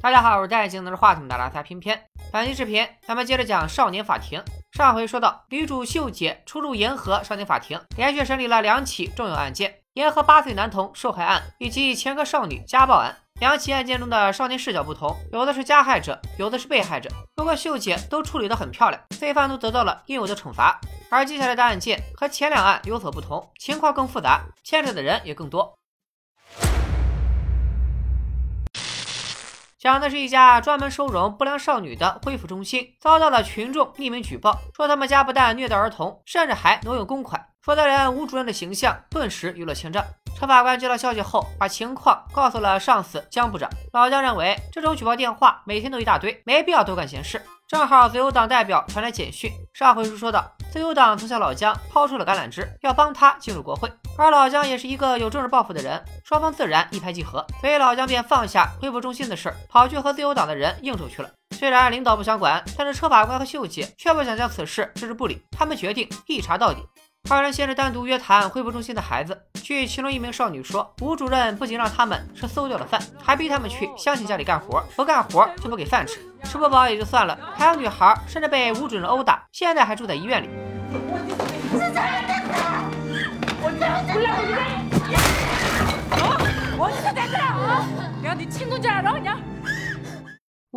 大家好，我是戴眼镜拿着话筒的拉塞偏偏。本期视频咱们接着讲少年法庭。上回说到，女主秀姐出入沿河少年法庭，连续审理了两起重要案件：沿河八岁男童受害案以及前科少女家暴案。两起案件中的少年视角不同，有的是加害者，有的是被害者。不过秀姐都处理得很漂亮，罪犯都得到了应有的惩罚。而接下来的案件和前两案有所不同，情况更复杂，牵扯的人也更多。讲的是一家专门收容不良少女的恢复中心，遭到了群众匿名举报，说他们家不但虐待儿童，甚至还挪用公款。负责人吴主任的形象顿时娱乐千丈。车法官接到消息后，把情况告诉了上司姜部长。老姜认为这种举报电话每天都一大堆，没必要多管闲事。正好自由党代表传来简讯，上回书说到，自由党曾向老姜抛出了橄榄枝，要帮他进入国会，而老姜也是一个有政治抱负的人，双方自然一拍即合，所以老姜便放下恢复中心的事儿，跑去和自由党的人应酬去了。虽然领导不想管，但是车法官和秀姐却不想将此事置之不理，他们决定一查到底。二人先是单独约谈恢复中心的孩子。据其中一名少女说，吴主任不仅让他们吃馊掉的饭，还逼他们去乡亲家里干活，不干活就不给饭吃。吃不饱也就算了，还有女孩甚至被吴主任殴打，现在还住在医院里。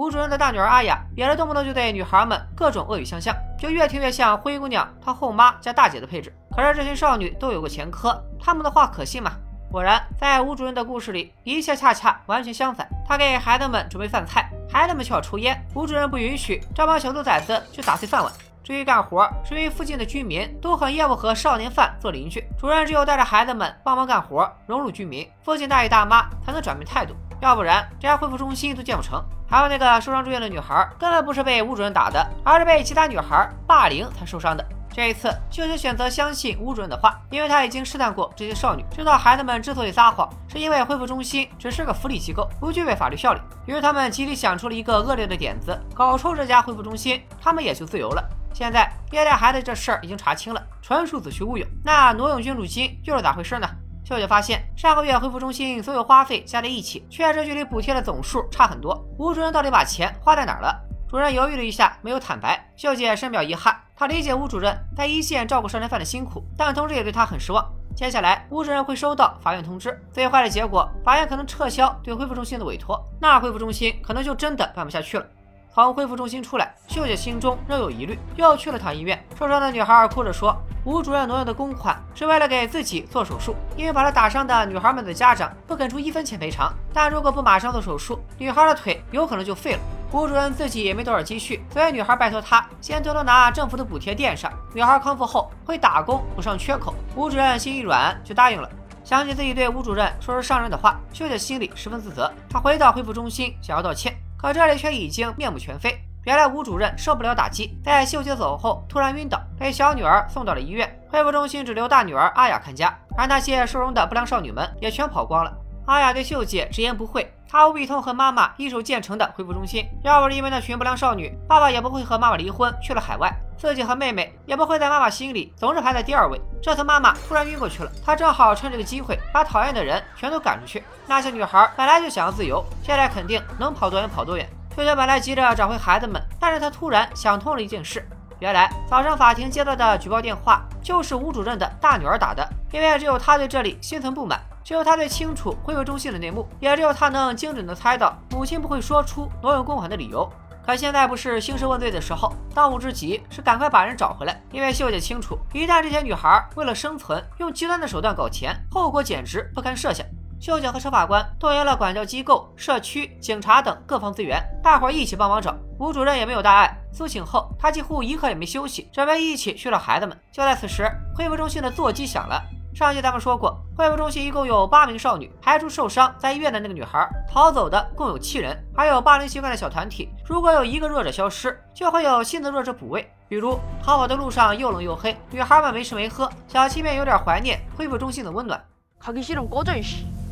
吴主任的大女儿阿雅也是动不动就对女孩们各种恶语相向，就越听越像灰姑娘她后妈加大姐的配置。可是这些少女都有过前科，他们的话可信吗？果然，在吴主任的故事里，一切恰恰完全相反。他给孩子们准备饭菜，孩子们却要抽烟，吴主任不允许，这帮小兔崽子去打碎饭碗。至于干活，是因为附近的居民都很厌恶和少年犯做邻居，主任只有带着孩子们帮忙干活，融入居民，附近大爷大妈才能转变态度。要不然，这家恢复中心都建不成。还有那个受伤住院的女孩，根本不是被吴主任打的，而是被其他女孩霸凌才受伤的。这一次，秀秀选择相信吴主任的话，因为他已经试探过这些少女，知道孩子们之所以撒谎，是因为恢复中心只是个福利机构，不具备法律效力。于是他们集体想出了一个恶劣的点子，搞臭这家恢复中心，他们也就自由了。现在虐待孩子这事儿已经查清了，纯属子虚乌有。那挪用捐助金又是咋回事呢？秀秀发现，上个月恢复中心所有花费加在一起，确实距离补贴的总数差很多。吴主任到底把钱花在哪儿了？主任犹豫了一下，没有坦白。秀姐深表遗憾，她理解吴主任在一线照顾少年犯的辛苦，但同时也对他很失望。接下来，吴主任会收到法院通知，最坏的结果，法院可能撤销对恢复中心的委托，那恢复中心可能就真的办不下去了。从恢复中心出来，秀姐心中仍有疑虑，又去了趟医院。受伤的女孩哭着说：“吴主任挪用的公款是为了给自己做手术，因为把她打伤的女孩们的家长不肯出一分钱赔偿。但如果不马上做手术，女孩的腿有可能就废了。吴主任自己也没多少积蓄，所以女孩拜托他先偷偷拿政府的补贴垫上，女孩康复后会打工补上缺口。吴主任心一软就答应了。想起自己对吴主任说出上任的话，秀姐心里十分自责。她回到恢复中心想要道歉。可这里却已经面目全非。原来吴主任受不了打击，在秀姐走后突然晕倒，被小女儿送到了医院。恢复中心只留大女儿阿雅看家，而那些收容的不良少女们也全跑光了。阿雅对秀姐直言不讳，她无比痛恨妈妈一手建成的恢复中心。要不是因为那群不良少女，爸爸也不会和妈妈离婚去了海外，自己和妹妹也不会在妈妈心里总是排在第二位。这次妈妈突然晕过去了，她正好趁这个机会把讨厌的人全都赶出去。那些女孩本来就想要自由，现在肯定能跑多远跑多远。秀秀本来急着找回孩子们，但是她突然想通了一件事：原来早上法庭接到的举报电话就是吴主任的大女儿打的，因为只有她对这里心存不满。只有他最清楚恢复中心的内幕，也只有他能精准的猜到母亲不会说出挪用公款的理由。可现在不是兴师问罪的时候，当务之急是赶快把人找回来。因为秀姐清楚，一旦这些女孩为了生存用极端的手段搞钱，后果简直不堪设想。秀姐和车法官动员了管教机构、社区、警察等各方资源，大伙儿一起帮忙找。吴主任也没有大碍，苏醒后他几乎一刻也没休息，准备一起去找孩子们。就在此时，恢复中心的座机响了。上期咱们说过，恢复中心一共有八名少女，排除受伤在医院的那个女孩，逃走的共有七人，还有霸凌习惯的小团体。如果有一个弱者消失，就会有新的弱者补位。比如逃跑的路上又冷又黑，女孩们没吃没喝，小七便有点怀念恢复中心的温暖。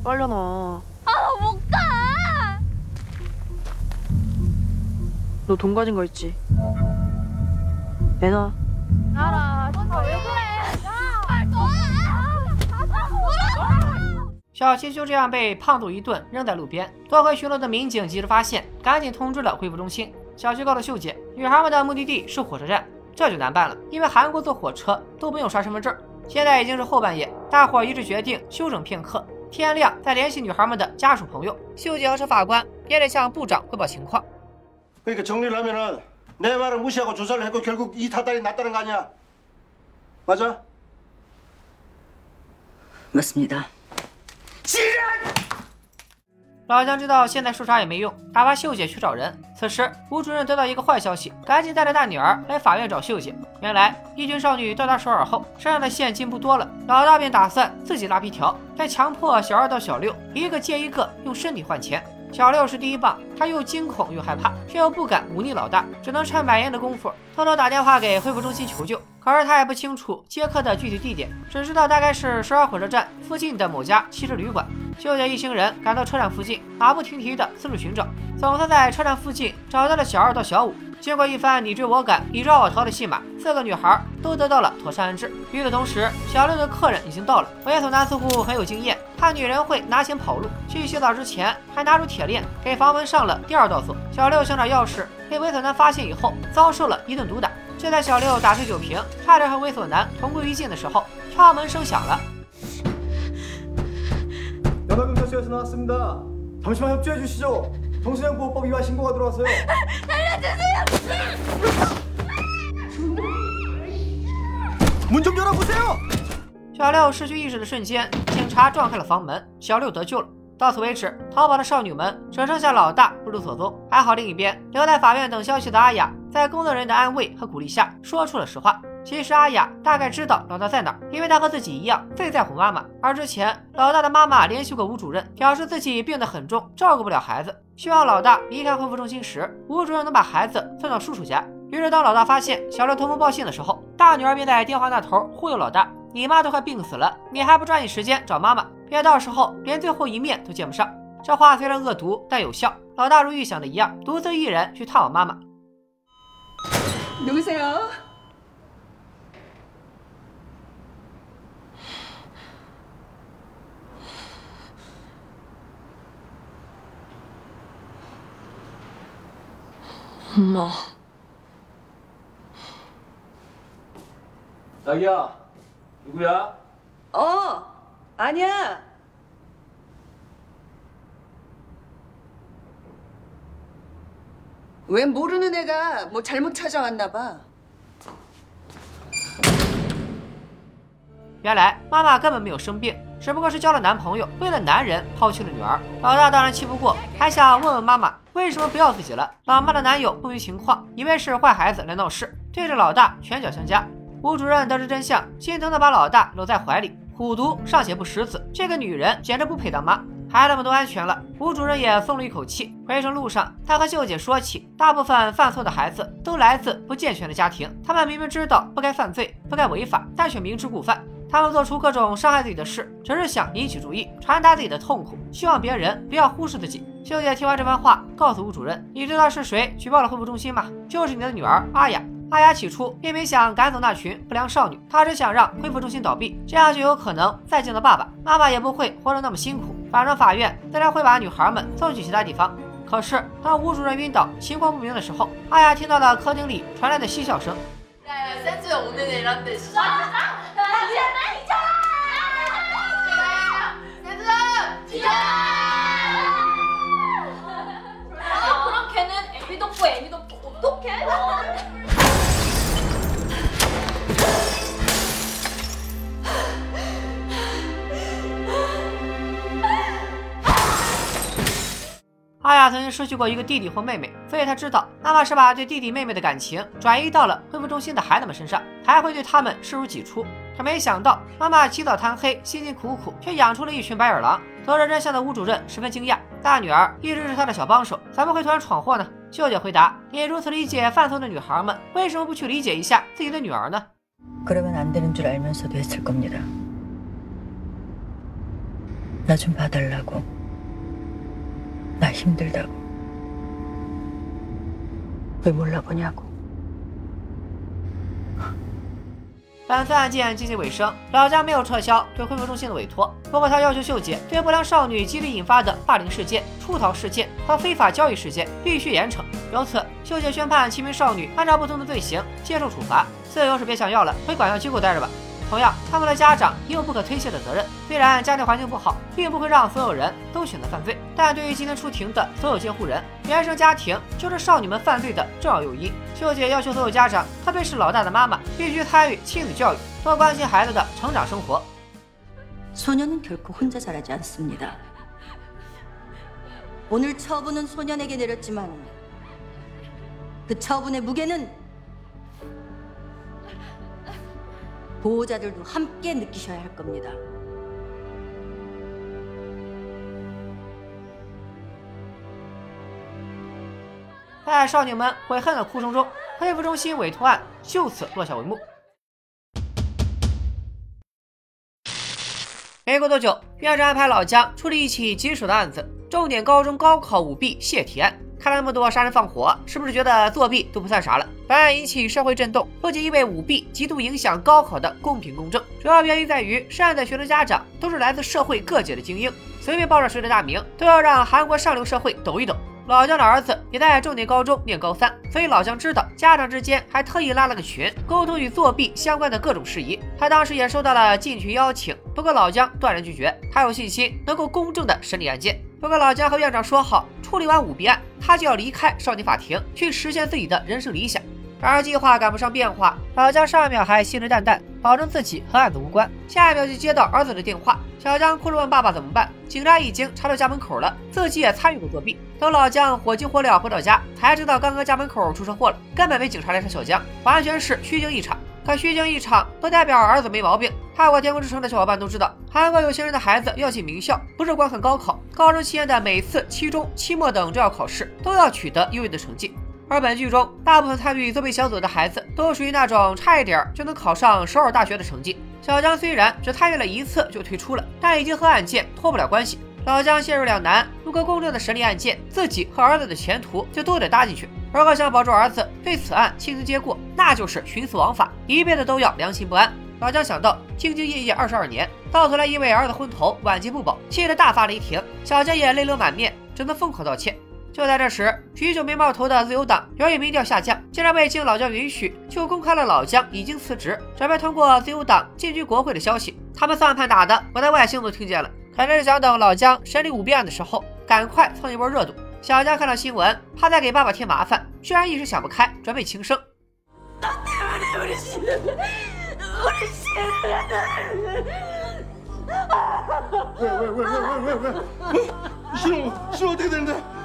가기싫으면꺼져이씨빨려놔아못가 너돈가진거있지내놔알아진짜왜 그래 야빨 놔! 小七就这样被胖揍一顿，扔在路边。多回巡逻的民警及时发现，赶紧通知了恢复中心。小七告诉秀姐，女孩们的目的地是火车站，这就难办了，因为韩国坐火车都不用刷身份证。现在已经是后半夜，大伙一致决定休整片刻， 天亮再联系女孩们的家属朋友。秀姐要是法官，也得向部长汇报情况。그러니까정리를하면은내말을무시하고조사를했고결국이타달이났다는거아니야맞아 맞습니다。 老姜知道现在说啥也没用，打发秀姐去找人。此时，吴主任得到一个坏消息，赶紧带着大女儿来法院找秀姐。原来，一群少女到达首尔后，身上的现金不多了，老大便打算自己拉皮条，再强迫小二到小六一个接一个用身体换钱。小六是第一棒，他又惊恐又害怕，却又不敢忤逆老大，只能趁买烟的功夫偷偷打电话给恢复中心求救。可是他也不清楚接客的具体地点，只知道大概是首尔火车站附近的某家汽车旅馆。秀姐一行人赶到车站附近，马不停蹄的四处寻找，总算在车站附近找到了小二到小五。经过一番你追我赶、你抓我逃的戏码，四个女孩都得到了妥善安置。与此同时，小六的客人已经到了。猥琐男似乎很有经验，怕女人会拿钱跑路，去洗澡之前还拿出铁链给房门上了第二道锁。小六想找钥匙，被猥琐男发现以后，遭受了一顿毒打。就在小六打碎酒瓶，差点和猥琐男同归于尽的时候，敲门声响了。小六失去意识的瞬间，警察撞开了房门，小六得救了。到此为止，逃跑的少女们只剩下老大不知所踪。还好，另一边留在法院等消息的阿雅，在工作人员的安慰和鼓励下，说出了实话。其实阿雅大概知道老大在哪儿，因为她和自己一样最在乎妈妈。而之前老大的妈妈联系过吴主任，表示自己病得很重，照顾不了孩子，希望老大离开恢复中心时，吴主任能把孩子送到叔叔家。于是当老大发现小六通风报信的时候，大女儿便在电话那头忽悠老大。你妈都快病死了，你还不抓紧时间找妈妈？别到时候连最后一面都见不上。这话虽然恶毒，但有效。老大如预想的一样，独自一人去探望妈妈。누구세요 엄마. 자기야 누구야? 어, 아니야. 왜 모르는 애가 뭐 잘못 찾아왔나 봐. 原来妈妈根本没有生病，只不过是交了男朋友，为了男人抛弃了女儿。老大当然气不过，还想问问妈妈为什么不要自己了。老妈的男友不明情况，以为是坏孩子来闹事，对着老大拳脚相加。 吴主任得知真相，心疼的把老大搂在怀里。虎毒尚且不食子，这个女人简直不配当妈。孩子们都安全了，吴主任也松了一口气。回程路上，他和秀姐说起，大部分犯错的孩子都来自不健全的家庭，他们明明知道不该犯罪、不该违法，但却明知故犯。他们做出各种伤害自己的事，只是想引起注意，传达自己的痛苦，希望别人不要忽视自己。秀姐听完这番话，告诉吴主任：“你知道是谁举报了恢复中心吗？就是你的女儿阿雅。”阿雅起初并没想赶走那群不良少女，她只想让恢复中心倒闭，这样就有可能再见到爸爸妈妈，也不会活得那么辛苦。反正法院自然会把女孩们送去其他地方。可是当吴主任晕倒、情况不明的时候，阿雅听到了客厅里传来的嬉笑声。经失去过一个弟弟或妹妹，所以她知道妈妈是把对弟弟妹妹的感情转移到了恢复中心的孩子们身上，还会对他们视如己出。可没想到，妈妈起早贪黑，辛辛苦苦，却养出了一群白眼狼。得知真相的吴主任十分惊讶，大女儿一直是他的小帮手，怎么会突然闯祸呢？秀姐回答：“你如此理解犯错的女孩们，为什么不去理解一下自己的女儿呢？”그러면안되는줄알면서도했을겁니다 나 좀 봐달라고 나 힘들다고. 왜 몰라보냐고. 本次案件接近尾声，老姜没有撤销对恢复中心的委托，不过他要求秀姐对不良少女机理引发的霸凌事件、出逃事件和非法交易事件必须严惩。由此，秀姐宣判七名少女按照不同的罪行接受处罚，自由是别想要了，回管教机构待着吧。 同样，他们的家长也有不可推卸的责任。虽然家庭环境不好，并不会让所有人都选择犯罪，但对于今天出庭的所有监护人，原生家庭就是少女们犯罪的重要诱因。秀姐要求所有家长，特别是老大的妈妈，必须参与亲子教育，多关心孩子的成长生活。 소년은 결코 혼자 자라지 않습니다. 오늘 처분은 소년에게 내렸지만 그 처분의 무게는 보호자들도 함께 느끼셔야 할 겁니다. 在少女们悔恨的哭声中，恢复中心委托案就此落下帷幕。没过多久，院长安排老姜处理一起棘手的案子——重点高中高考舞弊泄题案。 看了那么多杀人放火，是不是觉得作弊都不算啥了？本案引起社会震动，不仅因为舞弊极度影响高考的公平公正，主要原因在于涉案的学生家长都是来自社会各界的精英，随便报上谁的大名，都要让韩国上流社会抖一抖。老姜的儿子也在重点高中念高三，所以老姜知道家长之间还特意拉了个群，沟通与作弊相关的各种事宜。他当时也收到了进群邀请，不过老姜断然拒绝，他有信心能够公正的审理案件。不过老姜和院长说好，处理完舞弊案，他就要离开少年法庭，去实现自己的人生理想。然而计划赶不上变化，老姜上一秒还信誓旦旦保证自己和案子无关，下一秒就接到儿子的电话。小姜哭着问爸爸怎么办，警察已经查到家门口了，自己也参与过作弊。等老姜火急火燎回到家，才知道刚刚家门口出车祸了，根本没警察来查小姜，完全是虚惊一场。可虚惊一场不代表儿子没毛病。看过《天空之城》的小伙伴都知道，韩国有钱人的孩子要进名校，不是光看高考，高中期间的每次期中、期末等重要考试都要取得优异的成绩。而本剧中大部分参与作弊小组的孩子，都属于那种差一点就能考上首尔大学的成绩。小江虽然只参与了一次就退出了，但已经和案件脱不了关系。老姜陷入两难：如果公正的审理案件，自己和儿子的前途就都得搭进去；如果想保住儿子，对此案轻轻接过，那就是徇私枉法，一辈子都要良心不安。老姜想到兢兢业业二十二年，到头来因为儿子昏头，晚节不保，气得大发雷霆。小姜也泪流满面，只能疯狂道歉。就在这时，许久没冒头的自由党由于民调下降，竟然未经老姜允许就公开了老姜已经辞职，准备通过自由党进军国会的消息。他们算盘打的，我在外星都听见了。可能是想等老姜审理舞弊案的时候，赶快蹭一波热度。小家看到新闻怕再给爸爸添麻烦居然一时想不开准备轻生。我的心我的心啊喂喂喂喂喂喂喂喂是我是我对对的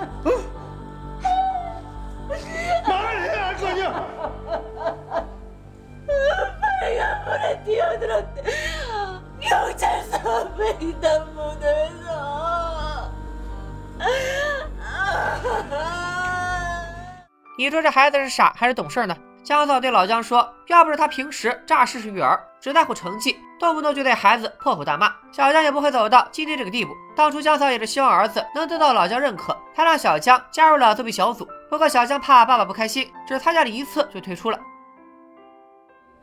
说这孩子是傻还是懂事呢？姜嫂对老姜说：“要不是他平时诈事实育儿，只在乎成绩，动不动就对孩子破口大骂，小姜也不会走到今天这个地步。当初姜嫂也是希望儿子能得到老姜认可，才让小姜加入了作弊小组。不过小姜怕爸爸不开心，只参加了一次就退出了。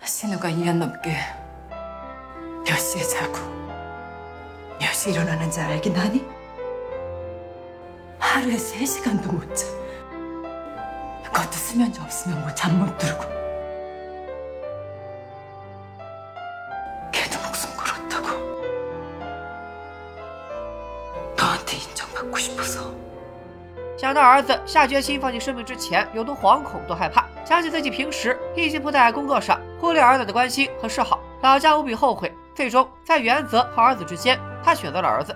신우가 2년 넘게 몇 시에 자고 몇 시에 일어나는지 알긴 하니? 하루에 3시간도 못 자. 그것도 수면제 없으면 뭐 잠 못 들고. 걔도 목숨 걸었다고. 너한테 인정받고 싶어서. 想到儿子下决心放弃生命之前有多惶恐、多害怕，想起自己平时一心扑在工作上，忽略儿子的关心和示好，老姜无比后悔。最终，在原则和儿子之间，他选择了儿子。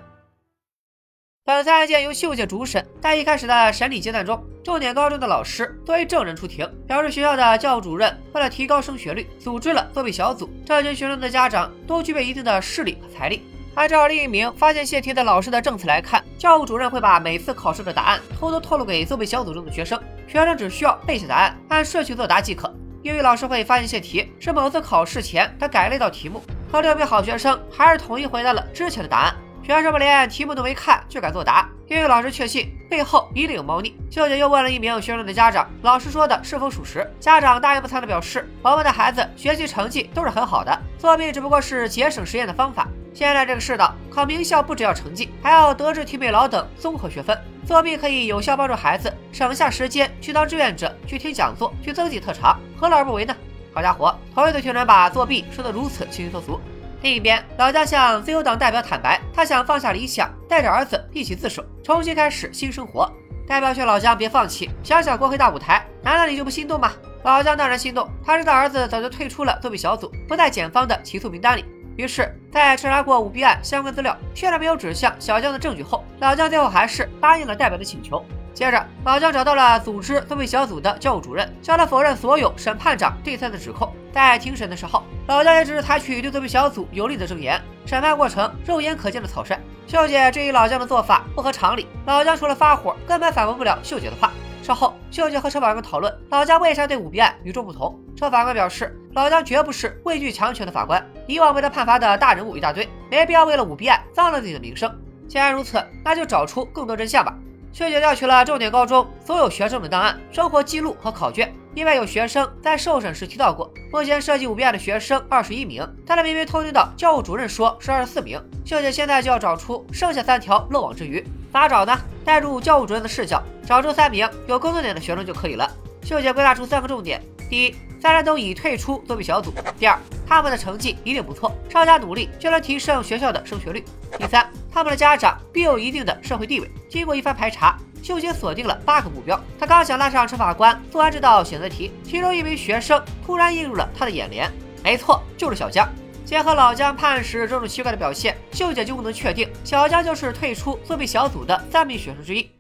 本次案件由秀姐主审，在一开始的审理阶段中， 重点高中的老师作为证人出庭，表示学校的教务主任为了提高升学率，组织了作弊小组。这群学生的家长都具备一定的势力和财力。按照另一名发现泄题的老师的证词来看，教务主任会把每次考试的答案偷偷透露给作弊小组中的学生，学生只需要背下答案，按顺序作答即可。英语老师会发现泄题，是某次考试前他改了一道题目，可六名好学生还是统一回答了之前的答案。学生们连题目都没看就敢作答，英语老师确信背后一定有猫腻。秀姐又问了一名学生的家长，老师说的是否属实？家长大言不惭地表示，我们的孩子学习成绩都是很好的，作弊只不过是节省实验的方法。现在这个世道，考名校不只要成绩，还要德智体美劳等综合学分。作弊可以有效帮助孩子省下时间去当志愿者，去听讲座，去增进特长，何乐而不为呢？好家伙，同一队学生把作弊说得如此清新脱俗。另一边，老姜向自由党代表坦白，他想放下理想，带着儿子一起自首，重新开始新生活。代表劝老姜别放弃，想想国会大舞台，难道你就不心动吗？老姜当然心动，他知道儿子早就退出了作弊小组，不在检方的起诉名单里。于是，在彻查过舞弊案相关资料，确认没有指向小江的证据后，老姜最后还是答应了代表的请求。接着，老姜找到了组织作弊小组的教务主任，叫他否认所有审判长对他的指控。在庭审的时候，老姜也只是采取对作弊小组有利的证言。审判过程肉眼可见的草率。秀姐质疑老姜的做法不合常理，老姜除了发火，根本反驳不了秀姐的话。稍后，秀姐和车法官讨论老姜为啥对舞弊案与众不同。车法官表示，老姜绝不是畏惧强权的法官，以往被他判罚的大人物一大堆，没必要为了舞弊案脏了自己的名声。既然如此，那就找出更多真相吧。秀姐调取了重点高中所有学生的档案、生活记录和考卷，因为有学生在受审时提到过，目前涉及舞弊案的学生二十一名，但他明明偷听到教务主任说是二十四名。秀姐现在就要找出剩下三条漏网之鱼。咋找呢？带入教务主任的视角，找出三名有工作点的学生就可以了。秀姐归纳出三个重点：第一，大家都已退出作弊小组；第二，他们的成绩一定不错，稍加努力就能提升学校的升学率；第三，他们的家长必有一定的社会地位。经过一番排查，秀姐锁定了八个目标。她刚想拉上陈法官做完这道选择题，其中一名学生突然映入了她的眼帘。没错，就是小江。结合老姜判时种种奇怪的表现，秀姐就不能确定小江就是退出作弊小组的三名学生之一。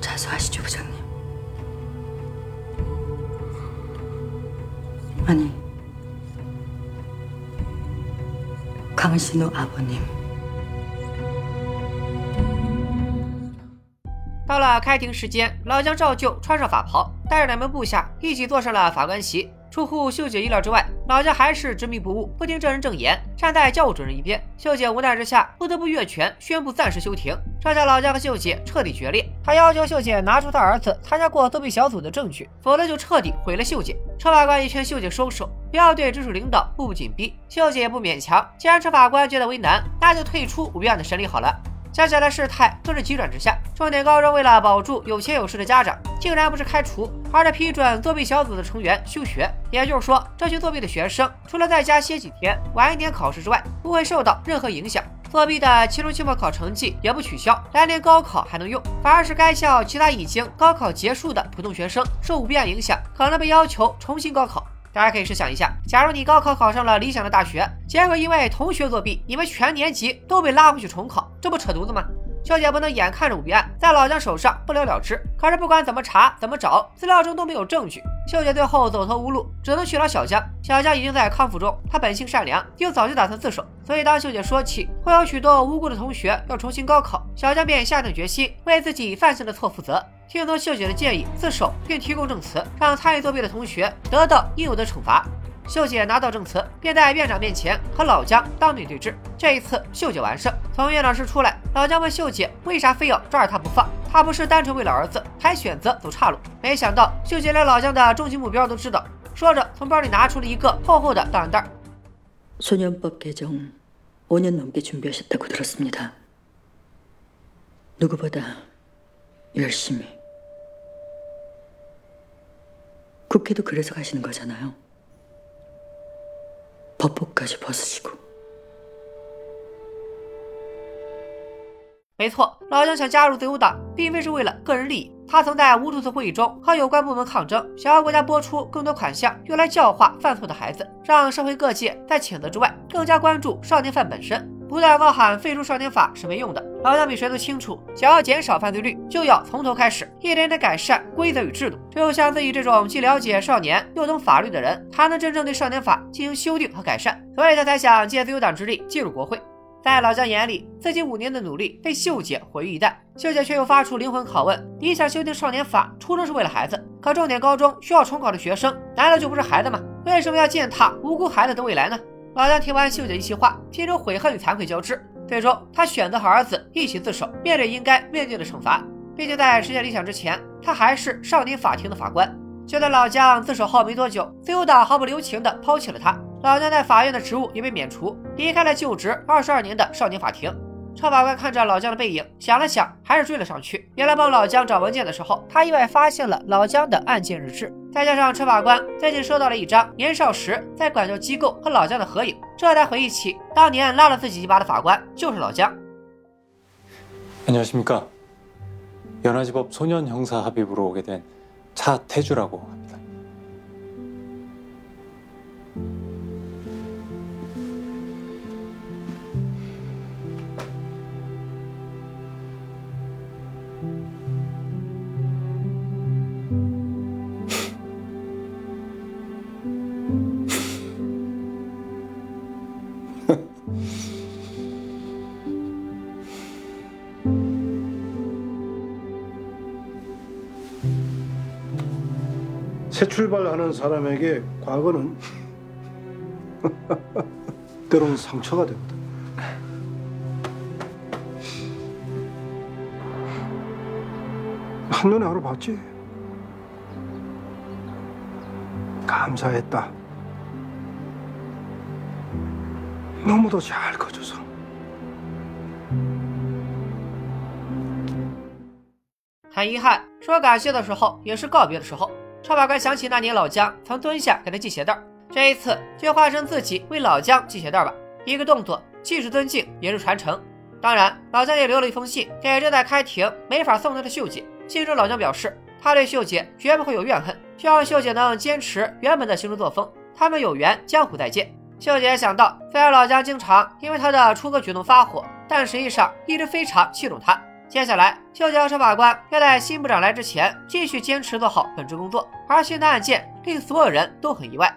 자수하시죠부장님아니강신우아버님到了开庭时间，老姜照旧穿上法袍，带着两名部下一起坐上了法官席。出乎秀姐意料之外，老姜还是执迷不悟，不听证人证言，站在教务主任一边。秀姐无奈之下，不得不越权宣布暂时休庭， 这下老姜和秀姐彻底决裂。他要求秀姐拿出他儿子参加过作弊小组的证据，否则就彻底毁了秀姐。车法官也劝秀姐收手，不要对直属领导步步紧逼。秀姐也不勉强，既然车法官觉得为难，那就退出五院的审理好了。接下来事态更是急转直下，重点高中为了保住有钱有势的家长，竟然不是开除，而是批准作弊小组的成员休学。也就是说，这群作弊的学生除了在家歇几天、晚一点考试之外，不会受到任何影响。作弊的期中、期末考成绩也不取消，来年高考还能用。反而是该校其他已经高考结束的普通学生，受五遍影响，可能被要求重新高考。大家可以试想一下，假如你高考考上了理想的大学，结果因为同学作弊，你们全年级都被拉回去重考，这不扯犊子吗？秀姐不能眼看着舞弊案在老姜手上不了了之，可是不管怎么查怎么找，资料中都没有证据。秀姐最后走投无路，只能去找小江。小江已经在康复中，他本性善良，又早就打算自首，所以当秀姐说起会有许多无辜的同学要重新高考，小江便下定决心为自己犯下的错负责。听从秀姐的建议，自首并提供证词，让参与作弊的同学得到应有的惩罚。秀姐拿到证词，便在院长面前和老姜当面对质。这一次，秀姐完胜。从院长室出来，老姜问秀姐为啥非要抓着他不放？他不是单纯为了儿子，还选择走岔路。没想到秀姐连老姜的终极目标都知道。说着，从包里拿出了一个厚厚的档案袋。소년법개정5년넘게준비하셨다고들었습니다누구보다열심히 국회도 그래서 가시는 거잖아요. 법복까지 벗으시고. 没错，老姜想加入自由党，并非是为了个人利益。他曾在无数次会议中和有关部门抗争，想要国家拨出更多款项用来教化犯错的孩子，让社会各界在谴责之外更加关注少年犯本身。 不断高喊废除少年法是没用的。老姜比谁都清楚，想要减少犯罪率，就要从头开始，一点点改善规则与制度。只有像自己这种既了解少年又懂法律的人，才能真正对少年法进行修订和改善。所以他才想借自由党之力进入国会。在老姜眼里，自己五年的努力被秀姐毁于一旦。秀姐却又发出灵魂拷问：你想修订少年法，初衷是为了孩子，可重点高中需要重考的学生，难道就不是孩子吗？为什么要践踏无辜孩子的未来呢？老姜听完秀姐一席话，心中悔恨与惭愧交织。最终，他选择和儿子一起自首，面对应该面对的惩罚。毕竟，在实现理想之前，他还是少年法庭的法官。就在老姜自首后没多久，自由党毫不留情地抛弃了他。老姜在法院的职务也被免除，离开了就职二十二年的少年法庭。超法官看着老姜的背影，想了想，还是追了上去。原来帮老姜找文件的时候，他意外发现了老姜的案件日志，再加上车法官最近收到了一张年少时在管教机构和老姜的合影，这才回忆起当年拉了自己一把的法官就是老姜。 안녕하십니까 연화지법 소년형사합의부로 오게 된 차태주라고 새 출발하는 사람에게 과거는 때로는 상처가 되거든. 한눈에 알아봤지. 감사했다. 너무도 잘 커줘서. 很遗憾，说感谢的时候，也是告别的时候。 车法官想起那年老姜曾蹲下给他系鞋带，这一次就化身自己为老姜系鞋带吧。一个动作，既是尊敬，也是传承。当然，老姜也留了一封信给正在开庭没法送他的秀姐。信中，老姜表示他对秀姐绝不会有怨恨，希望秀姐能坚持原本的行事作风。他们有缘，江湖再见。秀姐想到，虽然老姜经常因为他的出格举动发火，但实际上一直非常器重他。接下来，秀姐和车法官要在新部长来之前继续坚持做好本职工作，而新的案件令所有人都很意外。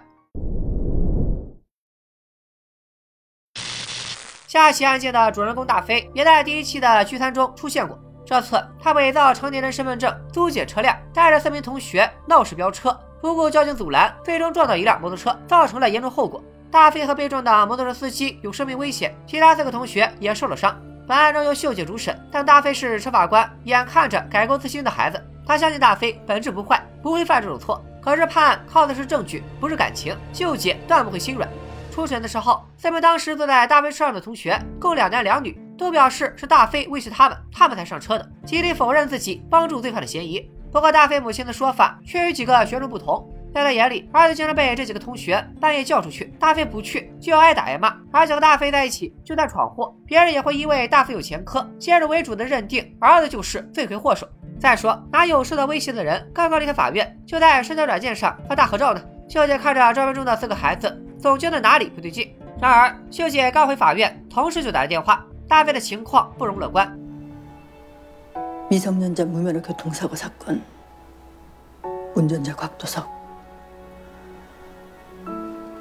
下起案件的主人公大飞也在第一期的聚餐中出现过。这次他伪造成年人身份证，租借车辆，带着四名同学闹事飙车，不顾交警阻拦，最终撞到一辆摩托车，造成了严重后果。大飞和被撞的摩托车司机有生命危险，其他四个同学也受了伤。本案中由秀姐主审，但大飞是车法官，眼看着改过自新的孩子，他相信大飞本质不坏，不会犯这种错。可是判案靠的是证据，不是感情，秀姐断不会心软。初审的时候，三名当时坐在大飞车上的同学，共两男两女，都表示是大飞威胁他们，他们才上车的，极力否认自己帮助罪犯的嫌疑。不过大飞母亲的说法却与几个学生不同。在他眼里，儿子竟然被这几个同学半夜叫出去，大飞不去就要挨打挨骂，而且和大飞在一起就算闯祸，别人也会因为大飞有前科，先入为主的认定儿子就是罪魁祸首。再说，哪有受到威胁的人刚刚离开法院就在社交软件上发大合照呢？秀姐看着照片中的四个孩子，总觉得哪里不对劲。然而，秀姐刚回法院，同事就打来电话，大飞的情况不容乐观。 미성년자 무면허 교통사고 사건 운전자 곽도석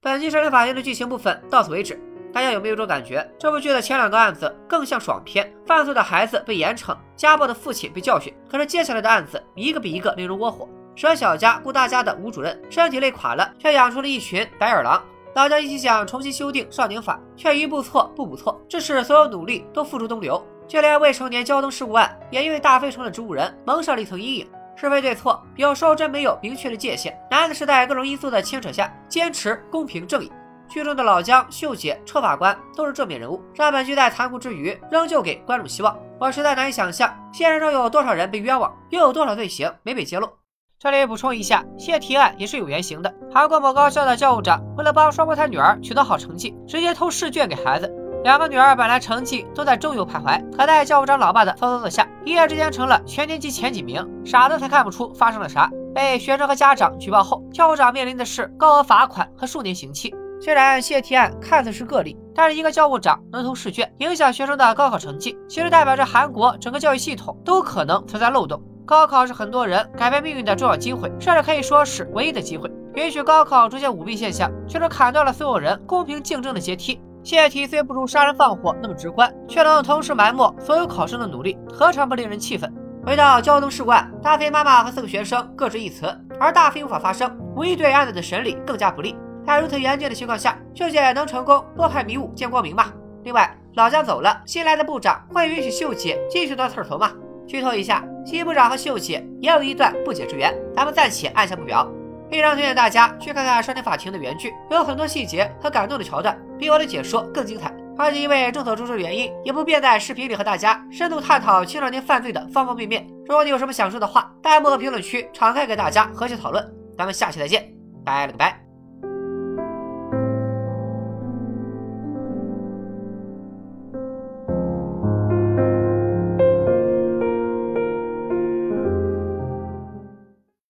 本期《少年法院》的剧情部分到此为止。大家有没有一种感觉？这部剧的前两个案子更像爽片，犯罪的孩子被严惩，家暴的父亲被教训。可是接下来的案子一个比一个令人窝火。舍小家顾大家的吴主任身体累垮了，却养出了一群白眼狼。大家一起想重新修订少年法，却一步错步步错，致使所有努力都付诸东流。就连未成年交通事故案，也因为大飞成了植物人，蒙上了一层阴影。是非对错，有时候真没有明确的界限，男子是在各种因素的牵扯下，坚持公平正义。剧中的老姜、秀姐、车法官都是正面人物，让本剧在残酷之余，仍旧给观众希望。我实在难以想象，现实中有多少人被冤枉，又有多少罪行没被揭露。这里补充一下，谢提案也是有原型的。韩国某高校的教务长为了帮双胞胎女儿取得好成绩，直接偷试卷给孩子。两个女儿本来成绩都在中游徘徊，可在教务长老爸的操作下，一夜之间成了全年级前几名。傻子才看不出发生了啥。被学生和家长举报后，教务长面临的是高额罚款和数年刑期。虽然泄题案看似是个例，但是一个教务长能偷试卷，影响学生的高考成绩，其实代表着韩国整个教育系统都可能存在漏洞。高考是很多人改变命运的重要机会，甚至可以说是唯一的机会。允许高考出现舞弊现象，却是砍断了所有人公平竞争的阶梯。泄题虽不如杀人放火那么直观，却能同时埋没所有考生的努力，何尝不令人气愤？回到交通事故案，大飞妈妈和四个学生各执一词，而大飞无法发声，无疑对案子的审理更加不利。在如此严峻的情况下，秀姐能成功拨开迷雾见光明吗？另外，老姜走了，新来的部长会允许秀姐继续当刺头吗？剧透一下，新部长和秀姐也有一段不解之缘，咱们暂且按下不表。非常推荐大家去看看《少年法庭》的原剧，有很多细节和感动的桥段，比我的解说更精彩。而且因为众所周知的原因，也不便在视频里和大家深度探讨青少年犯罪的方方面面。如果你有什么想说的话，弹幕和评论区敞开给大家和谐讨论。咱们下期再见，拜了个拜。